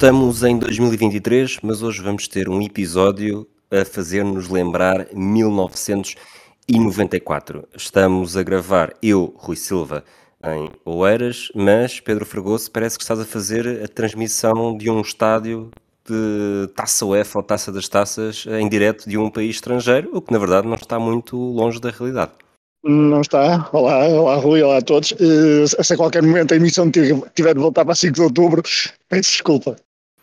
Estamos em 2023, mas hoje vamos ter um episódio a fazer-nos lembrar 1994. Estamos a gravar eu, Rui Silva, em Oeiras, mas Pedro Fragoso parece que estás a fazer a transmissão de um estádio de Taça UEFA ou Taça das Taças em direto de um país estrangeiro, o que na verdade não está muito longe da realidade. Não está. Olá, olá Rui, olá a todos. Uh, se a qualquer momento a emissão tiver de voltar para 5 de outubro, peço desculpa.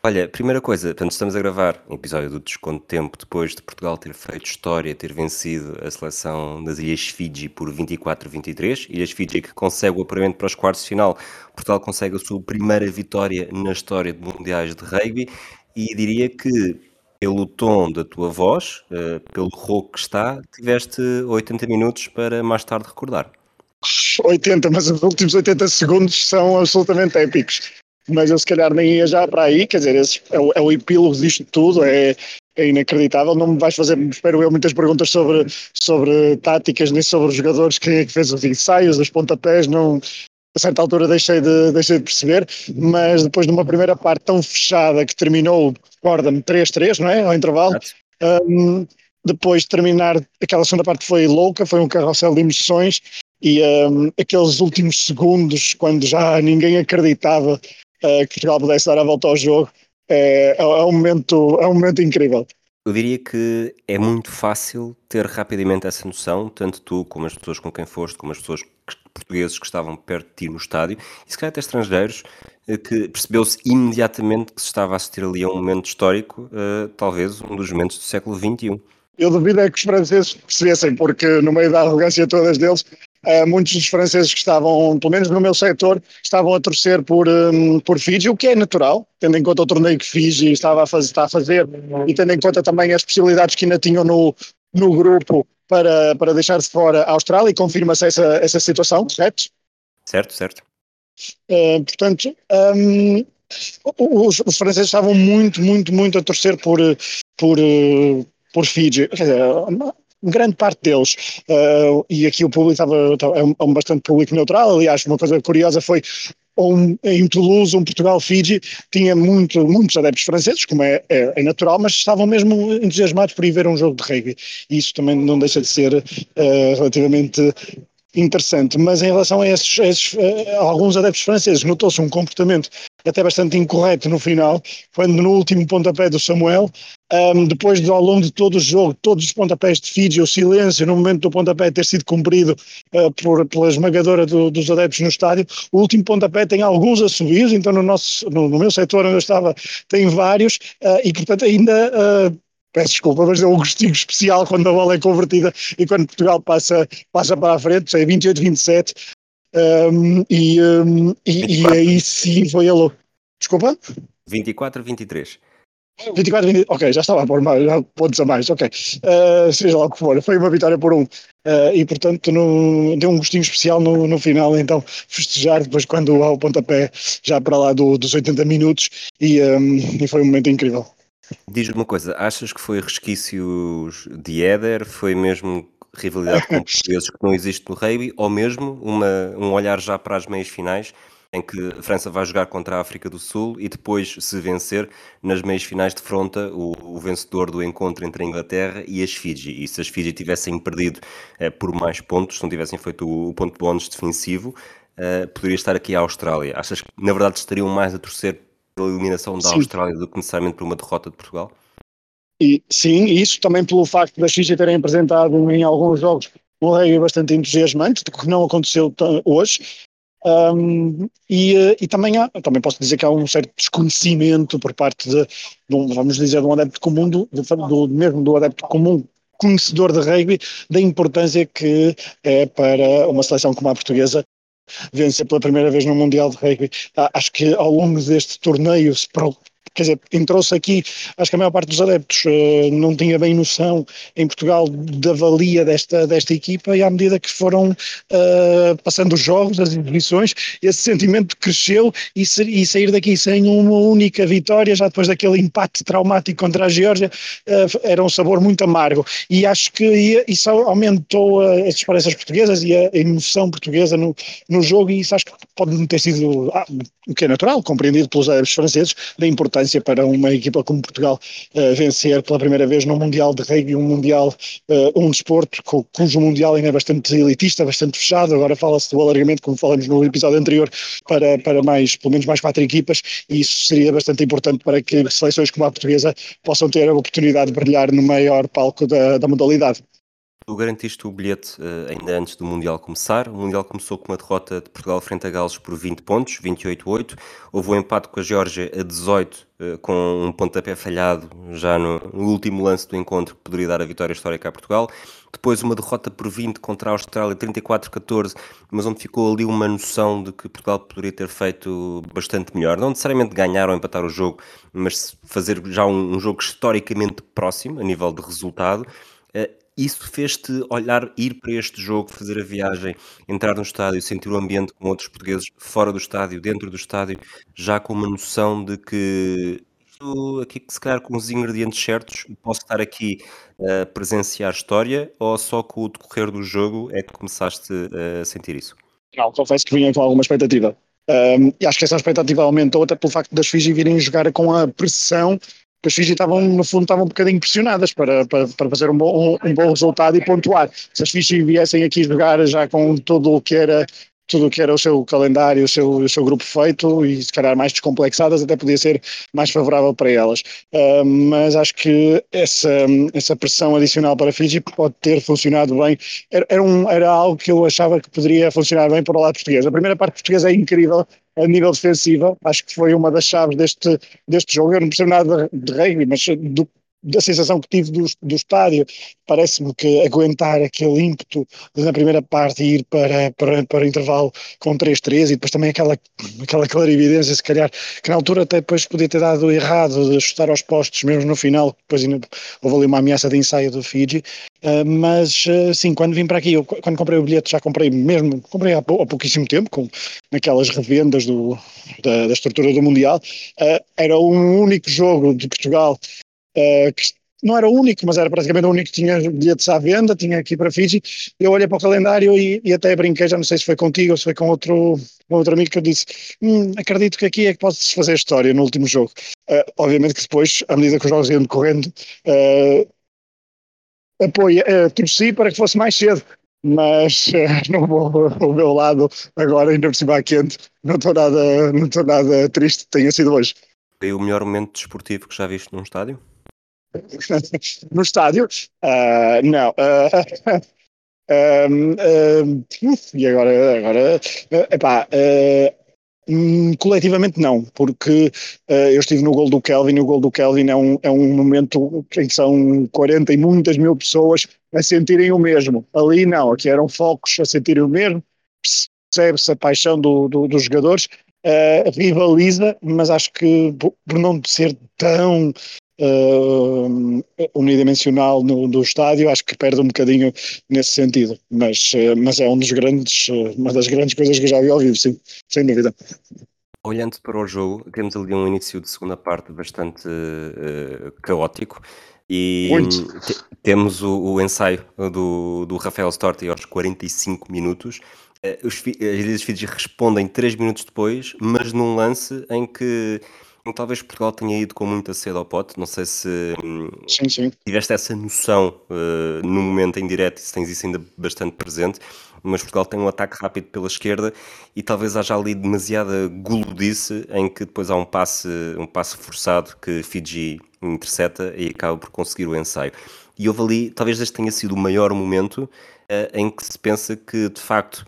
Olha, primeira coisa, portanto, estamos a gravar um episódio do Desconto de Tempo depois de Portugal ter feito história, ter vencido a seleção das Ilhas Fiji por 24-23. Ilhas Fiji que consegue o apuramento para os quartos de final. Portugal consegue a sua primeira vitória na história de mundiais de rugby e diria que pelo tom da tua voz, uh, pelo rouco que está, tiveste 80 minutos para mais tarde recordar. 80, mas os últimos 80 segundos são absolutamente épicos. Mas eu se calhar nem ia já para aí, quer dizer, esse é, o, é o epílogo disto tudo, é, é inacreditável. Não me vais fazer, espero eu, muitas perguntas sobre, sobre táticas, nem sobre os jogadores, quem é que fez os ensaios, os pontapés, não, a certa altura deixei de, deixei de perceber, mas depois de uma primeira parte tão fechada que terminou, recorda-me, 3-3, não é? Ao intervalo. Um, depois de terminar, aquela segunda parte foi louca, foi um carrossel de emoções e um, aqueles últimos segundos, quando já ninguém acreditava uh, que Portugal pudesse dar a volta ao jogo, é, é, um momento, é um momento incrível. Eu diria que é muito fácil ter rapidamente essa noção, tanto tu como as pessoas com quem foste, como as pessoas portugueses que estavam perto de ti no estádio, e se calhar até estrangeiros, eh, que percebeu-se imediatamente que se estava a assistir ali a um momento histórico, uh, talvez um dos momentos do século XXI. Eu duvido é que os franceses percebessem, porque no meio da arrogância todas deles, Uh, muitos dos franceses que estavam, pelo menos no meu setor, estavam a torcer por, um, por Fiji, o que é natural, tendo em conta o torneio que Fiji estava a fazer, está a fazer e tendo em conta também as possibilidades que ainda tinham no, no grupo para, para deixar-se fora a Austrália e confirma-se essa, essa situação, correto? Certo, certo. Uh, portanto, um, os, os, franceses estavam muito, muito, muito a torcer por, por, por Fiji. Quer dizer, grande parte deles, uh, e aqui o público estava, é, um, é um bastante público neutral, aliás, uma coisa curiosa foi um, em Toulouse, um Portugal-Fiji, tinha muito, muitos adeptos franceses, como é, é, é, natural, mas estavam mesmo entusiasmados por ir ver um jogo de rugby. E isso também não deixa de ser uh, relativamente interessante. Mas em relação a esses, esses uh, alguns adeptos franceses, notou-se um comportamento até bastante incorreto no final, quando no último pontapé do Samuel, um, depois de ao longo de todo o jogo, todos os pontapés de Fiji, o silêncio no momento do pontapé ter sido cumprido uh, por, pela esmagadora do, dos adeptos no estádio, o último pontapé tem alguns assobios, então no, nosso, no, no meu setor onde eu estava tem vários, uh, e portanto ainda uh, peço desculpa, mas é um gostinho especial quando a bola é convertida e quando Portugal passa, passa para a frente, é 28-27, um, e, um, e, e, aí sim foi a louco. Desculpa? 24-23. 24, 20, ok, já estava a pôr mais, pontos a mais, ok. Uh, seja lá o que for, foi uma vitória por um. Uh, e portanto no, deu um gostinho especial no, no final, então festejar depois quando há o pontapé já para lá do, dos 80 minutos e, um, e foi um momento incrível. Diz-me uma coisa, achas que foi resquícios de Éder? Foi mesmo rivalidade com portugueses que não existe no rugby? Ou mesmo uma, um olhar já para as meias finais, em que a França vai jogar contra a África do Sul e depois, se vencer, nas meias finais de fronta, o, o vencedor do encontro entre a Inglaterra e as Fiji. E se as Fiji tivessem perdido eh, por mais pontos, se não tivessem feito o, o ponto de bónus defensivo, eh, poderia estar aqui a Austrália. Achas que, na verdade, estariam mais a torcer pela eliminação da Sim. Austrália do que necessariamente por uma derrota de Portugal? E, sim, isso também pelo facto das Fiji terem apresentado em alguns jogos um rugby bastante entusiasmante, que não aconteceu hoje. Um, e, e também, há, também posso dizer que há um certo desconhecimento por parte de, de um, vamos dizer, de um adepto comum, do, do, mesmo do adepto comum conhecedor de rugby, da importância que é para uma seleção como a portuguesa vencer pela primeira vez no Mundial de Rugby. Acho que ao longo deste torneio se quer dizer, entrou-se aqui, acho que a maior parte dos adeptos uh, não tinha bem noção em Portugal da valia desta, desta equipa e à medida que foram uh, passando os jogos, as exibições, esse sentimento cresceu e, e, sair daqui sem uma única vitória, já depois daquele empate traumático contra a Geórgia, uh, era um sabor muito amargo. E acho que isso aumentou as esperanças portuguesas e a emoção portuguesa no, no jogo e isso acho que pode ter sido, ah, o que é natural, compreendido pelos adeptos franceses, da importância importância para uma equipa como Portugal uh, vencer pela primeira vez num Mundial de Rugby, um Mundial, uh, um desporto cujo Mundial ainda é bastante elitista, bastante fechado. Agora fala-se do alargamento, como falamos no episódio anterior, para, para mais, pelo menos mais quatro equipas, e isso seria bastante importante para que seleções como a portuguesa possam ter a oportunidade de brilhar no maior palco da, da modalidade. Tu garantiste o bilhete uh, ainda antes do Mundial começar. O Mundial começou com uma derrota de Portugal frente a Gales por 20 pontos, 28-8. Houve um empate com a Geórgia a 18, uh, com um pontapé falhado já no, no, último lance do encontro que poderia dar a vitória histórica a Portugal. Depois uma derrota por 20 contra a Austrália, 34-14, mas onde ficou ali uma noção de que Portugal poderia ter feito bastante melhor. Não necessariamente ganhar ou empatar o jogo, mas fazer já um, um jogo historicamente próximo a nível de resultado. Uh, isso fez-te olhar, ir para este jogo, fazer a viagem, entrar no estádio, sentir o ambiente com outros portugueses fora do estádio, dentro do estádio, já com uma noção de que isto aqui, se calhar com os ingredientes certos, posso estar aqui a presenciar história ou só com o decorrer do jogo é que começaste a sentir isso? Não, confesso que vinha com alguma expectativa. Um, e acho que essa expectativa aumentou até pelo facto das Fiji virem jogar com a pressão que as Fiji estavam, no fundo, estavam um bocadinho pressionadas para, para, para fazer um bom, um, um bom resultado e pontuar. Se as Fiji viessem aqui jogar já com todo o que era tudo o que era o seu calendário, o seu, o seu grupo feito e se calhar mais descomplexadas, até podia ser mais favorável para elas. Uh, mas acho que essa, essa pressão adicional para a Fiji pode ter funcionado bem. Era, era, um, era algo que eu achava que poderia funcionar bem para o lado português. A primeira parte portuguesa é incrível, a nível defensivo, acho que foi uma das chaves deste, deste jogo. Eu não percebo nada de, rugby, mas do, da sensação que tive do, do estádio, parece-me que aguentar aquele ímpeto na primeira parte e ir para, para, para o intervalo com 3-3 e depois também aquela, aquela clarividência, se calhar, que na altura até depois podia ter dado errado de ajustar aos postos, mesmo no final, depois ainda houve ali uma ameaça de ensaio do Fiji, uh, mas uh, sim, quando vim para aqui, eu, quando comprei o bilhete já comprei mesmo, comprei há, há pouquíssimo tempo, com naquelas revendas do, da, da estrutura do Mundial, uh, era o único jogo de Portugal uh, que não era o único, mas era praticamente o único que tinha bilhetes à venda, tinha aqui para Fiji. Eu olhei para o calendário e, e, até brinquei, já não sei se foi contigo ou se foi com outro, com outro amigo que eu disse: hum, acredito que aqui é que pode-se fazer história no último jogo. Uh, obviamente que depois, à medida que os jogos iam decorrendo, uh, apoio, uh, torci para que fosse mais cedo. Mas uh, no o meu lado, agora ainda por cima quente, não estou nada, não nada triste, tenha sido hoje. Foi o melhor momento desportivo que já viste num estádio? No estádio? Uh, não. Uh, um, uh, e agora, agora epá, hum, coletivamente não, porque eu estive no gol do Kelvin e o gol do Kelvin é um, é um momento em que são 40 e muitas mil pessoas a sentirem o mesmo. Ali não, aqui eram focos a sentirem o mesmo, percebe-se a paixão do, do, dos jogadores uh, rivaliza, mas acho que por não ser tão uh, unidimensional no, no estádio, acho que perde um bocadinho nesse sentido. Mas, uh, mas é um dos grandes, uma das grandes coisas que eu já vi ao vivo, sim, sem dúvida. Olhando para o jogo, temos ali um início de segunda parte bastante uh, caótico e temos o, o, ensaio do, do Rafael Storti aos 45 minutos eh, os, as Ilhas Fiji respondem 3 minutos depois, mas num lance em que talvez Portugal tenha ido com muita sede ao pote. Não sei se hum, sim, sim. tiveste essa noção uh, no momento em direto e se tens isso ainda bastante presente. Mas Portugal tem um ataque rápido pela esquerda e talvez haja ali demasiada guludice em que depois há um passe, um passe forçado que Fiji intercepta e acaba por conseguir o ensaio. E houve ali, talvez este tenha sido o maior momento uh, em que se pensa que de facto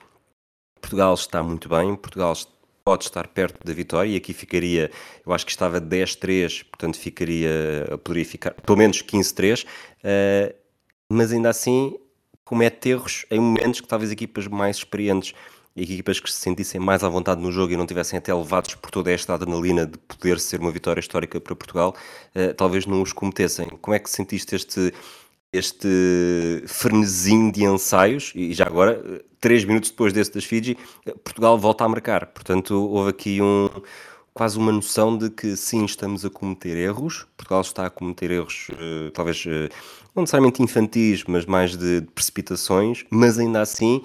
Portugal está muito bem, Portugal pode estar perto da vitória e aqui ficaria, eu acho que estava 10-3, portanto ficaria, poderia ficar pelo menos 15-3, uh, eh, mas ainda assim comete erros em momentos que talvez equipas mais experientes e equipas que se sentissem mais à vontade no jogo e não tivessem até levados por toda esta adrenalina de poder ser uma vitória histórica para Portugal, uh, talvez não os cometessem. Como é que sentiste este este frenesim de ensaios, e já agora, três minutos depois desse das Fiji, Portugal volta a marcar. Portanto, houve aqui um, quase uma noção de que sim, estamos a cometer erros. Portugal está a cometer erros, uh, talvez uh, não necessariamente infantis, mas mais de, de, precipitações, mas ainda assim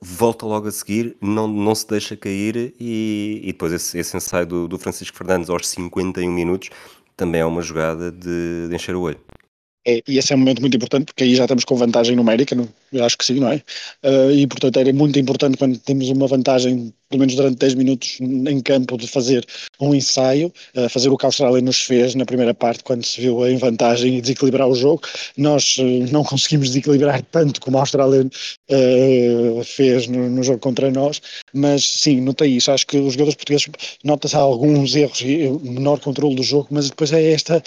volta logo a seguir, não, não se deixa cair e, e depois esse, esse ensaio do, do, Francisco Fernandes aos 51 minutos também é uma jogada de, de encher o olho. É, e esse é um momento muito importante porque aí já estamos com vantagem numérica, não, eu acho que sim, não é? Uh, e portanto era muito importante quando temos uma vantagem, pelo menos durante 10 minutos em campo, de fazer um ensaio, uh, fazer o que a Austrália nos fez na primeira parte, quando se viu em vantagem e desequilibrar o jogo. Nós uh, não conseguimos desequilibrar tanto como a Austrália fez no, no, jogo contra nós, mas sim, notei isso. Acho que os jogadores portugueses nota-se alguns erros e menor controle do jogo, mas depois é esta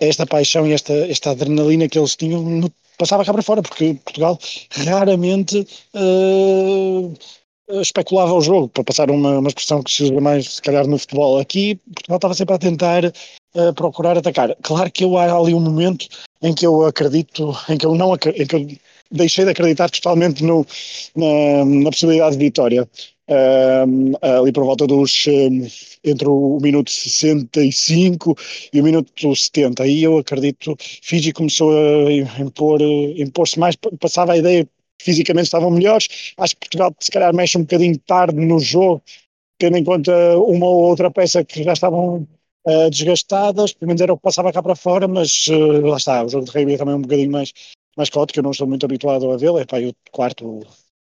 esta paixão e esta, esta adrenalina que eles tinham no, passava cá para fora, porque Portugal raramente uh, especulava o jogo, para passar uma, uma expressão que se usa mais, se calhar, no futebol. Aqui, Portugal estava sempre a tentar uh, procurar atacar. Claro que eu, há ali um momento em que eu acredito, em que eu não deixei de acreditar totalmente no, na, na possibilidade de vitória. Ali por volta dos entre o minuto 65 e o minuto 70. Aí eu acredito, Fiji começou a impor, impor-se mais, passava a ideia que fisicamente estavam melhores. Acho que Portugal se calhar mexe um bocadinho tarde no jogo, tendo em conta uma ou outra peça que já estavam uh, desgastadas, pelo menos era o que passava cá para fora, mas uh, lá está, o jogo de rugby é também um bocadinho mais, mais caótico, eu não estou muito habituado a vê-lo, é pá, o quarto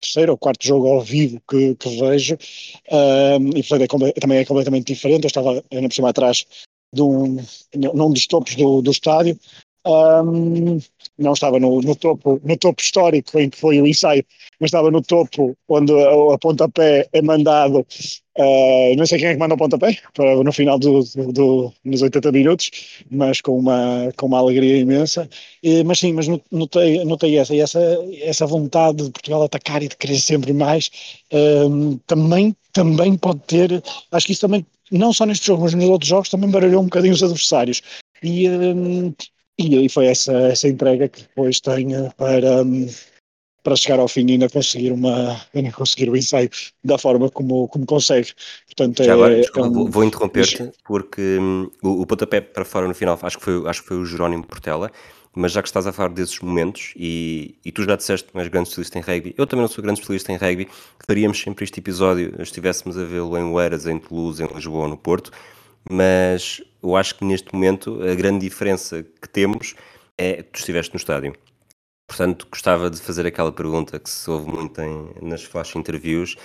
terceiro ou quarto jogo ao vivo que, que vejo e também é completamente diferente. Eu estava ainda por cima atrás de um, num dos topos do, do estádio. Não estava no, no, topo, no topo histórico em que foi o ensaio, mas estava no topo onde a, a pontapé é mandado Uh, não sei quem é que manda o pontapé para, no final do, do, do, nos 80 minutos, mas com uma, com uma alegria imensa. E, mas sim, mas notei, notei essa, e essa, essa vontade de Portugal atacar e de querer sempre mais uh, também, também pode ter. Acho que isso também, não só neste jogo, mas nos outros jogos, também baralhou um bocadinho os adversários. E, um, e, foi essa, essa entrega que depois tem para. Um, para chegar ao fim e ainda conseguir uma ainda conseguir o ensaio da forma como, como consegue. Portanto, Já é, agora, desculpa, é um... vou interromper-te porque hum, o, o pontapé para fora no final acho que foi, acho que foi o Jerónimo Portela, mas já que estás a falar desses momentos e, e tu já disseste que és grande especialista em rugby, eu também não sou grande especialista em rugby, faríamos sempre este episódio, estivéssemos a vê-lo em Oeiras, em Toulouse, em Lisboa ou no Porto, mas eu acho que neste momento a grande diferença que temos é tu estiveste no estádio. Portanto, gostava de fazer aquela pergunta que se ouve muito em, nas flash interviews,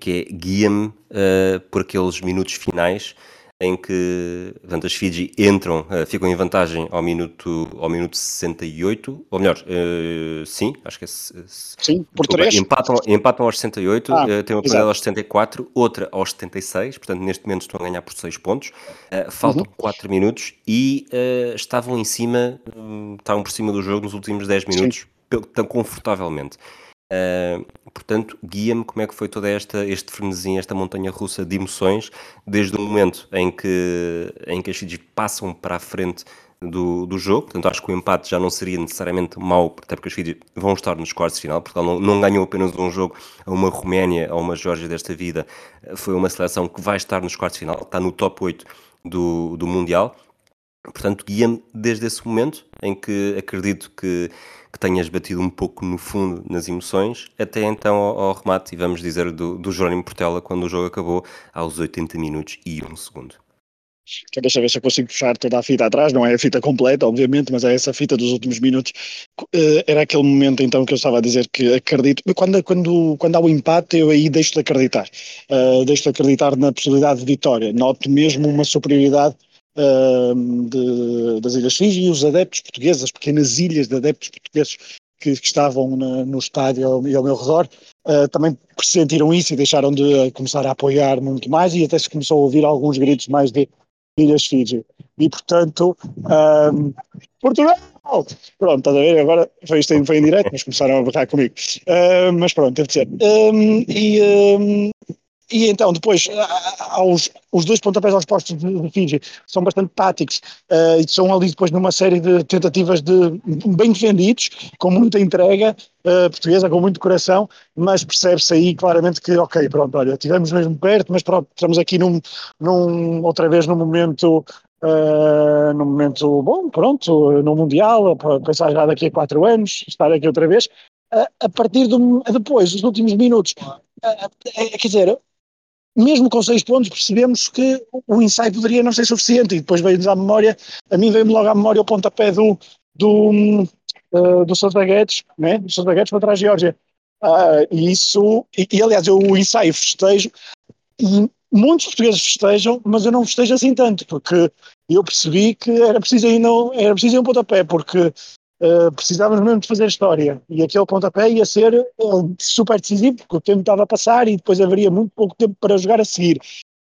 que é guia-me uh, por aqueles minutos finais em que portanto, as Fiji entram, uh, ficam em vantagem ao minuto, ao minuto 68, ou melhor, uh, sim, acho que é. Sim, por três. Empatam, empatam aos 68, ah, uh, tem uma penalidade aos 74, outra aos 76, portanto, neste momento estão a ganhar por 6 pontos. faltam uhum. 4 minutos e estavam em cima, um, estavam por cima do jogo nos últimos 10 minutos, tão confortavelmente. Uh, portanto, guia-me como é que foi toda esta este frenesim, esta montanha russa de emoções, desde o momento em que, em que as Fiji passam para a frente do, do jogo. Portanto, acho que o empate já não seria necessariamente mau, até porque as Fiji vão estar nos quartos de final. Portugal não, não ganhou apenas um jogo a uma Roménia, a uma Geórgia desta vida. Foi uma seleção que vai estar nos quartos de final, está no top 8 do, do Mundial. Portanto, guia-me desde esse momento em que acredito que que tenhas batido um pouco no fundo nas emoções, até então ao, ao remate, e vamos dizer, do, do Jerónimo Portela, quando o jogo acabou, aos 80 minutos e 1 segundo. Deixa ver se eu consigo puxar toda a fita atrás, não é a fita completa, obviamente, mas é essa fita dos últimos minutos. Eh, era aquele momento então que eu estava a dizer que acredito. Quando, quando, quando há o empate, eu aí deixo de acreditar. Uh, deixo de acreditar na possibilidade de vitória. Noto mesmo uma superioridade de, das Ilhas Fiji e os adeptos portugueses, as pequenas ilhas de adeptos portugueses que, que estavam na, no estádio e ao meu redor, uh, também sentiram isso e deixaram de começar a apoiar muito mais e até se começou a ouvir alguns gritos mais de Ilhas Fiji. E portanto, um, Portugal! Pronto, estás a ver? Agora foi isto foi em direto, mas começaram a berrar comigo. Uh, mas pronto, deve ser. Um, e, um, e então, depois, aos, os dois pontapés aos postos de, de Fiji são bastante táticos uh, e são ali depois numa série de tentativas de bem defendidos, com muita entrega uh, portuguesa, com muito coração, mas percebe-se aí claramente que, ok, pronto, olha, estivemos mesmo perto, mas pronto, estamos aqui num, num outra vez num momento Uh, num momento bom, pronto, no Mundial, pensar já daqui a quatro anos, estar aqui outra vez. Uh, a partir do depois, dos últimos minutos, uh, quer dizer, mesmo com seis pontos, percebemos que o ensaio poderia não ser suficiente. E depois veio-nos à memória, a mim veio-me logo à memória o pontapé do, do, uh, do Sousa Guedes, né? do Sousa Guedes contra a Geórgia. Uh, e isso, e, e aliás, eu o ensaio festejo, e muitos portugueses festejam, mas eu não festejo assim tanto, porque eu percebi que era preciso ainda era preciso ir um pontapé, porque Uh, precisávamos mesmo de fazer história. E aquele pontapé ia ser uh, super decisivo porque o tempo estava a passar e depois haveria muito pouco tempo para jogar a seguir.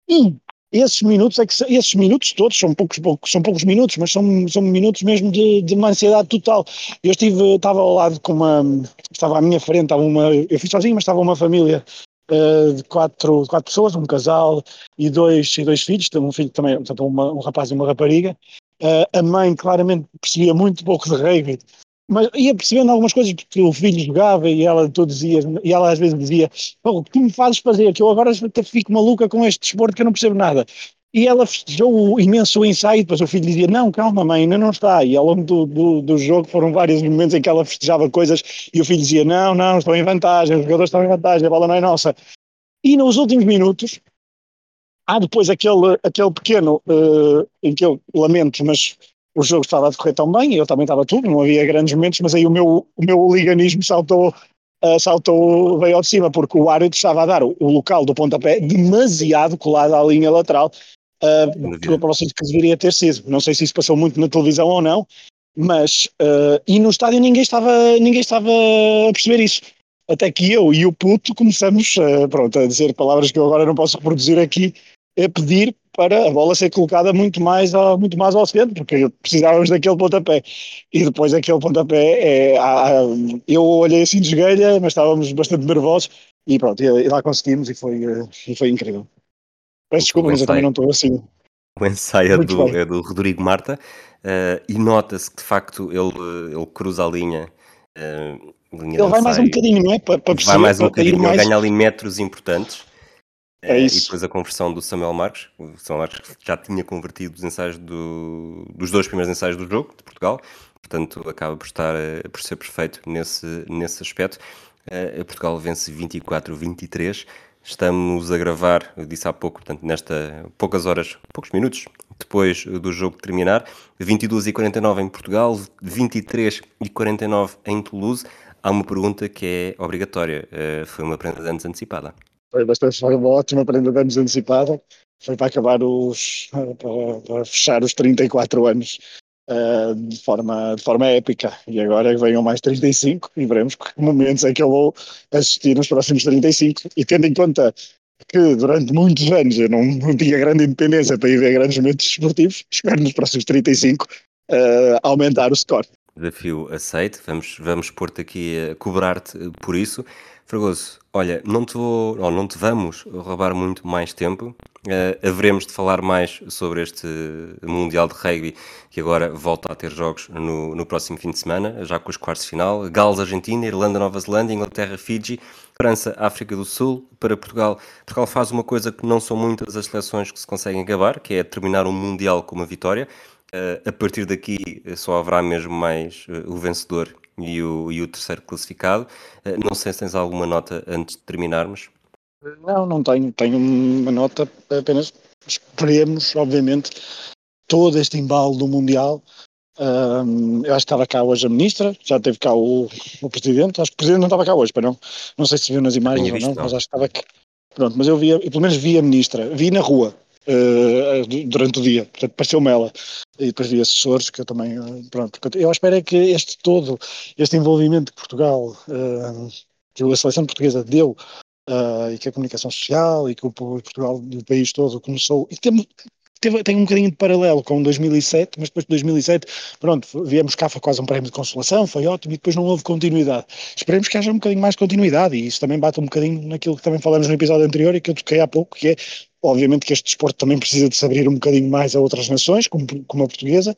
E esses minutos é que esses minutos todos são poucos, poucos são poucos minutos mas são, são minutos mesmo de, de uma ansiedade total. Eu estive estava ao lado com uma estava à minha frente estava uma eu fui sozinho mas estava uma família uh, de quatro, quatro pessoas um casal e dois e dois filhos um filho também portanto uma, um rapaz e uma rapariga Uh, a mãe claramente percebia muito pouco de rugby, mas ia percebendo algumas coisas porque o filho jogava e ela todos os dias, e ela às vezes dizia: o que me fazes fazer? Que eu agora fico maluca com este desporto que eu não percebo nada. E ela festejou imenso o ensaio, depois o filho dizia: Não, calma, mãe, ainda não está. E ao longo do, do, do, jogo foram vários momentos em que ela festejava coisas e o filho dizia: Não, não, estão em vantagem, os jogadores estão em vantagem, a bola não é nossa. E nos últimos minutos, Há depois aquele, aquele pequeno uh, em que eu lamento, mas o jogo estava a decorrer tão bem, eu também estava tudo, não havia grandes momentos, mas aí o meu, o meu liganismo saltou, uh, saltou, veio ao de cima, porque o árbitro estava a dar o, o local do pontapé demasiado colado à linha lateral, uh, para vocês que deveria ter sido. Não sei se isso passou muito na televisão ou não, mas uh, e no estádio ninguém estava, ninguém estava a perceber isso. Até que eu e o puto começamos uh, pronto, a dizer palavras que eu agora não posso reproduzir aqui, é pedir para a bola ser colocada muito mais ao, muito mais ao centro, porque precisávamos daquele pontapé. E depois aquele pontapé, é, eu olhei assim de esguelha, mas estávamos bastante nervosos e pronto, e, e lá conseguimos e foi, e foi incrível. Peço desculpa, mas eu também não estou assim. O ensaio é do, é do Rodrigo Marta uh, e nota-se que de facto ele, ele cruza a linha. Uh, linha ele vai mais um bocadinho, não é? Para, para vai mais um bocadinho, mais... ele ganha ali metros importantes. É isso. E depois a conversão do Samuel Marques. O Samuel Marques já tinha convertido os ensaios do, dos dois primeiros ensaios do jogo de Portugal, portanto acaba por, estar, eh, por ser perfeito nesse, nesse aspecto. Uh, Portugal vence 24-23. Estamos a gravar, eu disse há pouco, portanto, nesta poucas horas, poucos minutos depois do jogo terminar, 22 e 49 em Portugal, 23 e 49 em Toulouse. Há uma pergunta que é obrigatória. Foi uma prenda antes antecipada. Foi bastante, foi uma ótima prenda de anos antecipada. Foi para acabar os, para, para fechar os 34 anos uh, de, forma, de forma épica. E agora venham mais 35 e veremos que momentos é que eu vou assistir nos próximos 35. E tendo em conta que durante muitos anos eu não, não tinha grande independência para ir ver grandes momentos esportivos, espero nos próximos 35 uh, aumentar o score. Desafio aceito, vamos, vamos pôr-te aqui a cobrar-te por isso. Fragoso, olha, não te vou, ou não te vamos roubar muito mais tempo. Uh, haveremos de falar mais sobre este Mundial de Rugby que agora volta a ter jogos no, no próximo fim de semana, já com os quartos de final. Gales, Argentina, Irlanda, Nova Zelândia, Inglaterra, Fiji, França, África do Sul. Para Portugal, Portugal faz uma coisa que não são muitas as seleções que se conseguem acabar, que é terminar um Mundial com uma vitória. Uh, a partir daqui só haverá mesmo mais uh, o vencedor e o, e o terceiro classificado. Eh, não sei se tens alguma nota antes de terminarmos. Não, não tenho. Tenho uma nota apenas. Esperemos, obviamente, todo este embalo do Mundial. Um, eu acho que estava cá hoje a ministra, já teve cá o, o presidente. Acho que o presidente não estava cá hoje, para não. Não sei se viu nas imagens ou não, não, mas acho que estava aqui. Pronto, mas eu vi, pelo menos vi a ministra, vi na rua uh, durante o dia, portanto pareceu-me ela e depois vi assessores que eu também, pronto, eu espero é que este todo, este envolvimento que Portugal, que a seleção portuguesa deu, e que a comunicação social e que o Portugal do país todo começou, e temos, teve, tem um bocadinho de paralelo com 2007, mas depois de 2007, pronto, viemos cá, foi quase um prémio de consolação, foi ótimo, e depois não houve continuidade. Esperemos que haja um bocadinho mais continuidade, e isso também bate um bocadinho naquilo que também falamos no episódio anterior e que eu toquei há pouco, que é Obviamente que este desporto também precisa de se abrir um bocadinho mais a outras nações, como, como a portuguesa,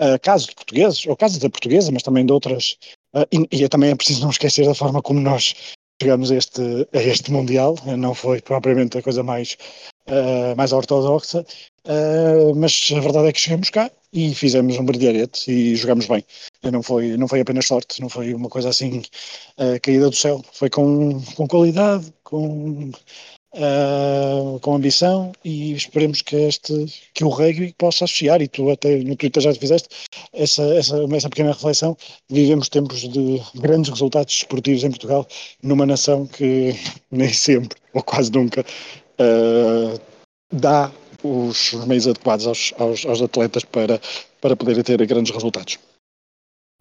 uh, casos de portugueses, ou casos da portuguesa, mas também de outras, uh, e, e também é preciso não esquecer da forma como nós chegamos a este, a este Mundial, não foi propriamente a coisa mais, uh, mais ortodoxa, uh, mas a verdade é que chegamos cá e fizemos um brilharete e jogamos bem. Não foi, não foi apenas sorte, não foi uma coisa assim caída do céu, foi com, com qualidade, com uh, com ambição e esperemos que este que o rugby possa associar, e tu até no Twitter já fizeste essa, essa, essa pequena reflexão, vivemos tempos de grandes resultados esportivos em Portugal, numa nação que nem sempre, ou quase nunca, uh, dá os meios adequados aos, aos, aos atletas para, para poderem ter grandes resultados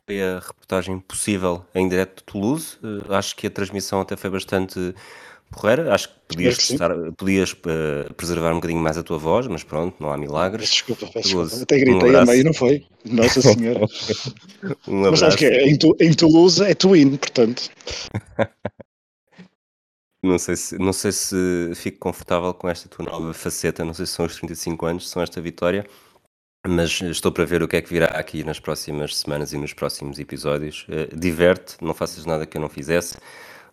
foi a reportagem possível em direto de Toulouse. Uh, acho que a transmissão até foi bastante porreira. Acho que podias, que estar, podias uh, preservar um bocadinho mais a tua voz, mas pronto, não há milagres. Desculpa, desculpa. Até gritei um a meio, não foi? Nossa Senhora. um mas acho que é, em, tu, em Toulouse é Twin, portanto. Não sei, se, não sei se fico confortável com esta tua nova faceta, não sei se são os 35 anos, se são esta vitória, mas estou para ver o que é que virá aqui nas próximas semanas e nos próximos episódios. Uh, diverte, não faças nada que eu não fizesse.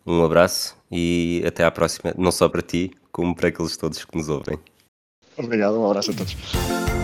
Um abraço e até à próxima, não só para ti, como para aqueles todos que nos ouvem. Obrigado, um abraço a todos.